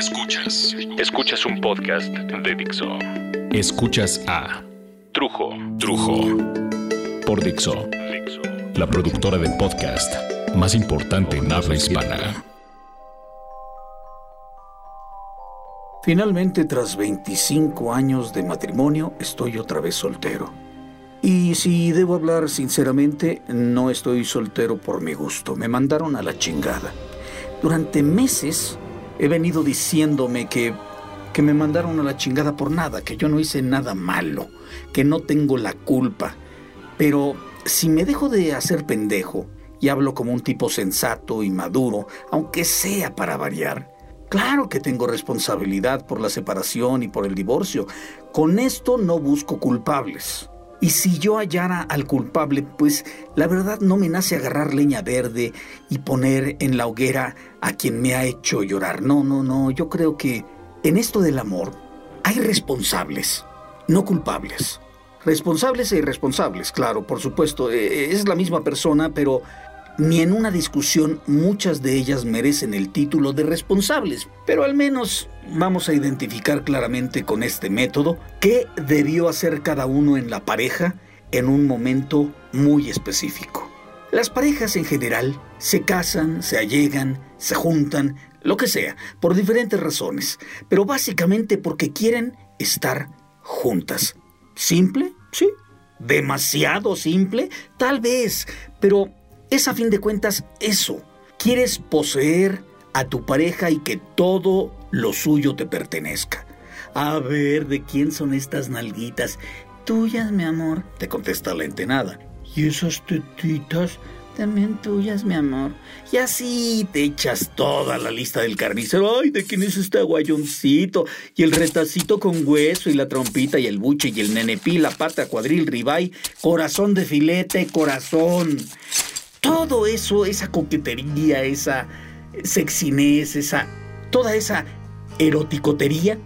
Escuchas. Escuchas un podcast de Dixo. Escuchas a Trujo. Trujo. Por Dixo. La productora del podcast más importante en habla hispana. Finalmente, tras 25 años de matrimonio, estoy otra vez soltero. Y si debo hablar sinceramente, no estoy soltero por mi gusto. Me mandaron a la chingada. Durante meses he venido diciéndome que, que me mandaron a la chingada por nada, que yo no hice nada malo, que no tengo la culpa. Pero si me dejo de hacer pendejo y hablo como un tipo sensato y maduro, aunque sea para variar, claro que tengo responsabilidad por la separación y por el divorcio. Con esto no busco culpables. Y si yo hallara al culpable, pues la verdad no me nace agarrar leña verde y poner en la hoguera a quien me ha hecho llorar. No, no, no, yo creo que en esto del amor hay responsables, no culpables. Responsables e irresponsables, claro, por supuesto, eh, es la misma persona, pero ni en una discusión muchas de ellas merecen el título de responsables, pero al menos vamos a identificar claramente con este método qué debió hacer cada uno en la pareja en un momento muy específico. Las parejas en general se casan, se allegan, se juntan, lo que sea, por diferentes razones, pero básicamente porque quieren estar juntas. ¿Simple? Sí. ¿Demasiado simple? Tal vez, pero es a fin de cuentas eso. Quieres poseer a tu pareja y que todo lo suyo te pertenezca. A ver, ¿de quién son estas nalguitas? Tuyas, mi amor, te contesta la entenada. ¿Y esas tetitas? También tuyas, mi amor. Y así te echas toda la lista del carnicero. Ay, ¿de quién es este aguayoncito? Y el retacito con hueso y la trompita y el buche y el nenepí, la pata cuadril, ribay, corazón de filete, corazón. Todo eso, esa coquetería, esa sexiness, esa, toda esa eroticotería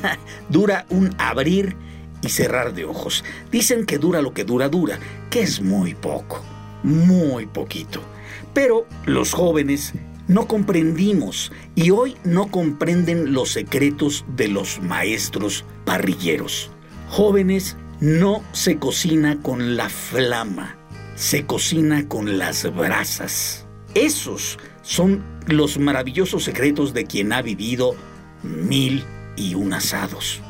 dura un abrir y cerrar de ojos. Dicen que dura lo que dura, dura, que es muy poco, muy poquito. Pero los jóvenes no comprendimos y hoy no comprenden los secretos de los maestros parrilleros. Jóvenes, no se cocina con la flama, se cocina con las brasas. Esos son los maravillosos secretos de quien ha vivido mil y un asados.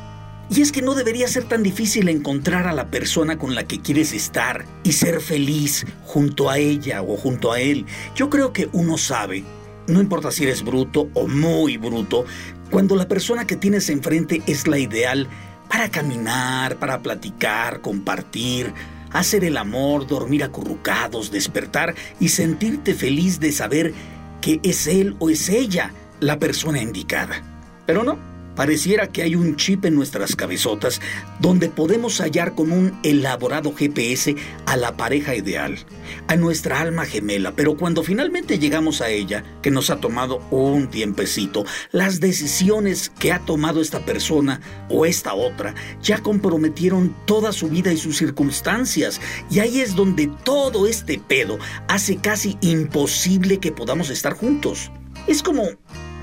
Y es que no debería ser tan difícil encontrar a la persona con la que quieres estar y ser feliz junto a ella o junto a él. Yo creo que uno sabe, no importa si eres bruto o muy bruto, cuando la persona que tienes enfrente es la ideal para caminar, para platicar, compartir, hacer el amor, dormir acurrucados, despertar y sentirte feliz de saber que es él o es ella la persona indicada. Pero no, pareciera que hay un chip en nuestras cabezotas donde podemos hallar con un elaborado GPS a la pareja ideal, a nuestra alma gemela, pero cuando finalmente llegamos a ella, que nos ha tomado un tiempecito, las decisiones que ha tomado esta persona o esta otra ya comprometieron toda su vida y sus circunstancias, y ahí es donde todo este pedo hace casi imposible que podamos estar juntos. Es como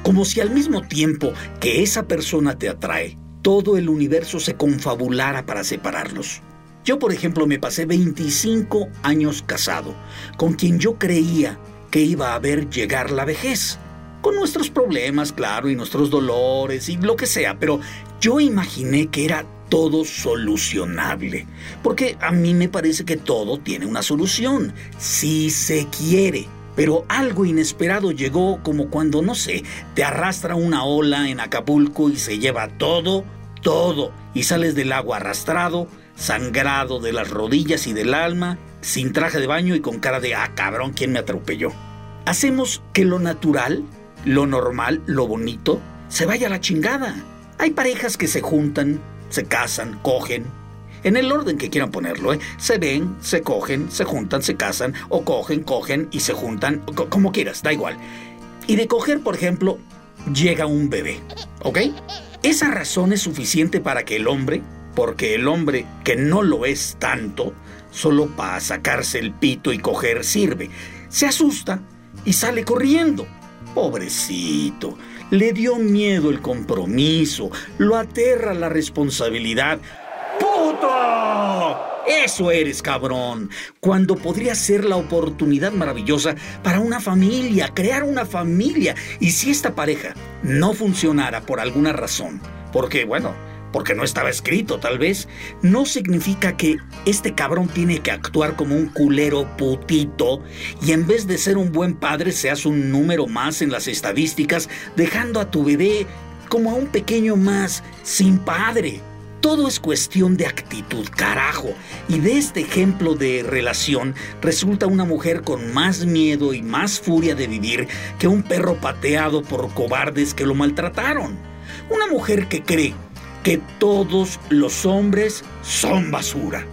como si al mismo tiempo que esa persona te atrae, todo el universo se confabulara para separarlos. Yo, por ejemplo, me pasé 25 años casado, con quien yo creía que iba a ver llegar la vejez, con nuestros problemas, claro, y nuestros dolores y lo que sea, pero yo imaginé que era todo solucionable, porque a mí me parece que todo tiene una solución, si se quiere. Pero algo inesperado llegó como cuando, no sé, te arrastra una ola en Acapulco y se lleva todo, todo, y sales del agua arrastrado, sangrado de las rodillas y del alma, sin traje de baño y con cara de, ah, cabrón, ¿quién me atropelló? Hacemos que lo natural, lo normal, lo bonito, se vaya a la chingada. Hay parejas que se juntan, se casan, cogen, en el orden que quieran ponerlo, ¿eh? Se ven, se cogen, se juntan, se casan, o cogen, cogen y se juntan, como quieras, da igual. Y de coger, por ejemplo, llega un bebé, ¿ok? Esa razón es suficiente para que el hombre, porque el hombre que no lo es tanto, solo para sacarse el pito y coger sirve, se asusta y sale corriendo. Pobrecito, Le dio miedo el compromiso, lo aterra la responsabilidad. ¡Puto! Eso eres, cabrón. Cuando podría ser la oportunidad maravillosa para una familia, crear una familia. Y si esta pareja no funcionara por alguna razón, porque, bueno, porque no estaba escrito tal vez, no significa que este cabrón tiene que actuar como un culero putito y en vez de ser un buen padre seas un número más en las estadísticas, dejando a tu bebé como a un pequeño más sin padre. Todo es cuestión de actitud, carajo. Y de este ejemplo de relación resulta una mujer con más miedo y más furia de vivir que un perro pateado por cobardes que lo maltrataron. Una mujer que cree que todos los hombres son basura.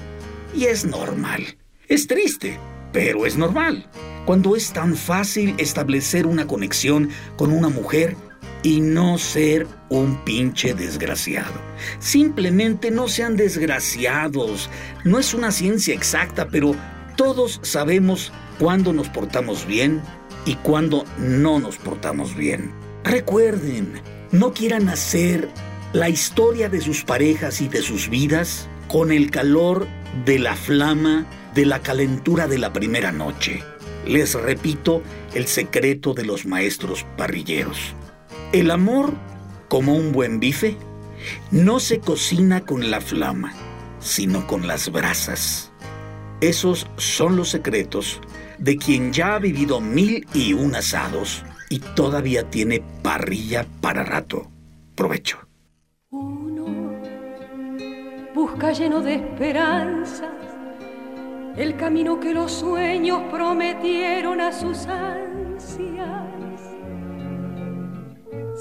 Y es normal. Es triste, pero es normal. Cuando es tan fácil establecer una conexión con una mujer y no ser un pinche desgraciado. Simplemente no sean desgraciados. No es una ciencia exacta, pero todos sabemos cuándo nos portamos bien y cuándo no nos portamos bien. Recuerden, no quieran hacer la historia de sus parejas y de sus vidas con el calor de la flama de la calentura de la primera noche. Les repito el secreto de los maestros parrilleros. El amor, como un buen bife, no se cocina con la flama, sino con las brasas. Esos son los secretos de quien ya ha vivido mil y un asados y todavía tiene parrilla para rato. Provecho. Uno busca lleno de esperanzas el camino que los sueños prometieron a sus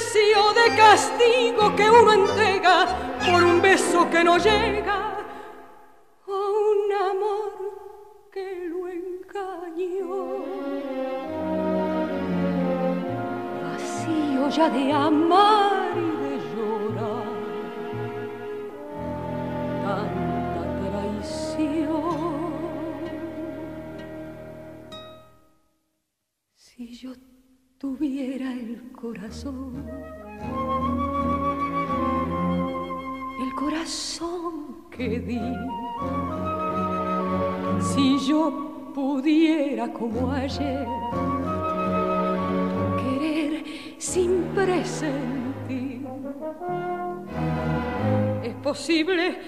de castigo que uno entrega por un beso que no llega o un amor que lo engañó. Vacío ya de amar y de llorar, tanta traición. Si yo tuviera el corazón, el corazón que di, si yo pudiera como ayer querer sin presentir, es posible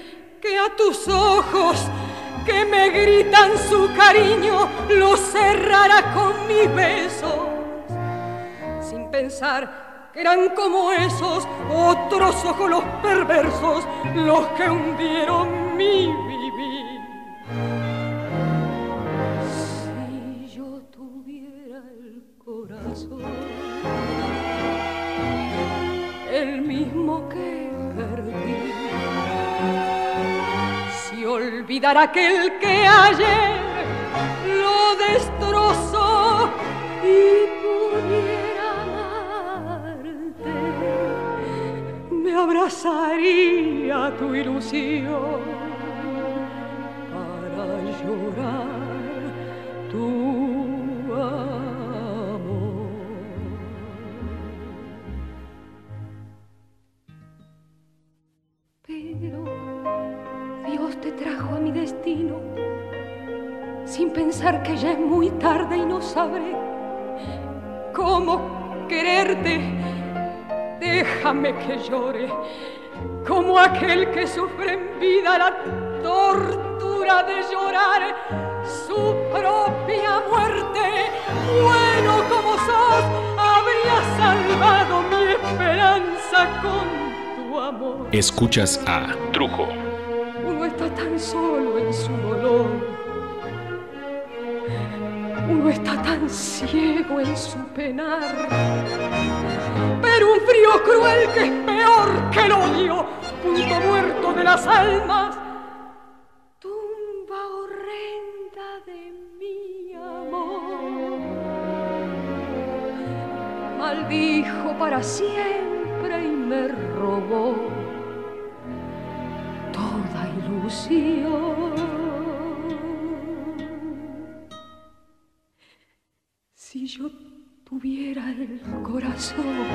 que a tus ojos que me gritan su cariño los cerrara con mi beso que eran como esos otros ojos perversos los que hundieron mi vivir. Si yo tuviera el corazón, el mismo que perdí, si olvidara aquel que ayer abrazaría tu ilusión para llorar tu amor. Pero Dios te trajo a mi destino sin pensar que ya es muy tarde y no sabré cómo quererte déjame que llore como aquel que sufre en vida la tortura de llorar su propia muerte. Bueno como sos, habría salvado mi esperanza con tu amor. Escuchas a Trujo. Uno está tan solo en su dolor. Uno está tan ciego en su penar. Pero un frío cruel que es peor que el odio, punto muerto de las almas, tumba horrenda de mi amor. Maldijo para siempre y me robó toda ilusión. Si yo tuviera el corazón,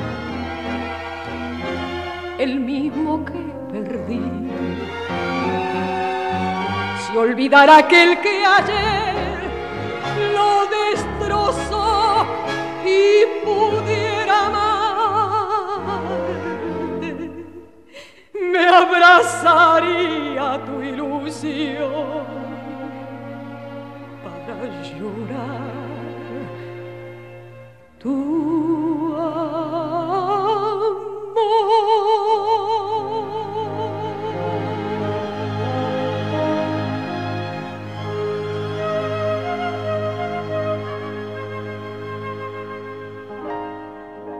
el mismo que perdí, si olvidara aquel que ayer lo destrozó y pudiera amar, me abrazaría tu ilusión para llorar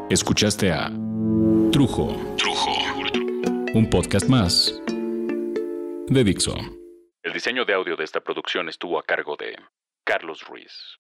Escuchaste a Trujo. Trujo. Un podcast más de Dixo. El diseño de audio de esta producción estuvo a cargo de Carlos Ruiz.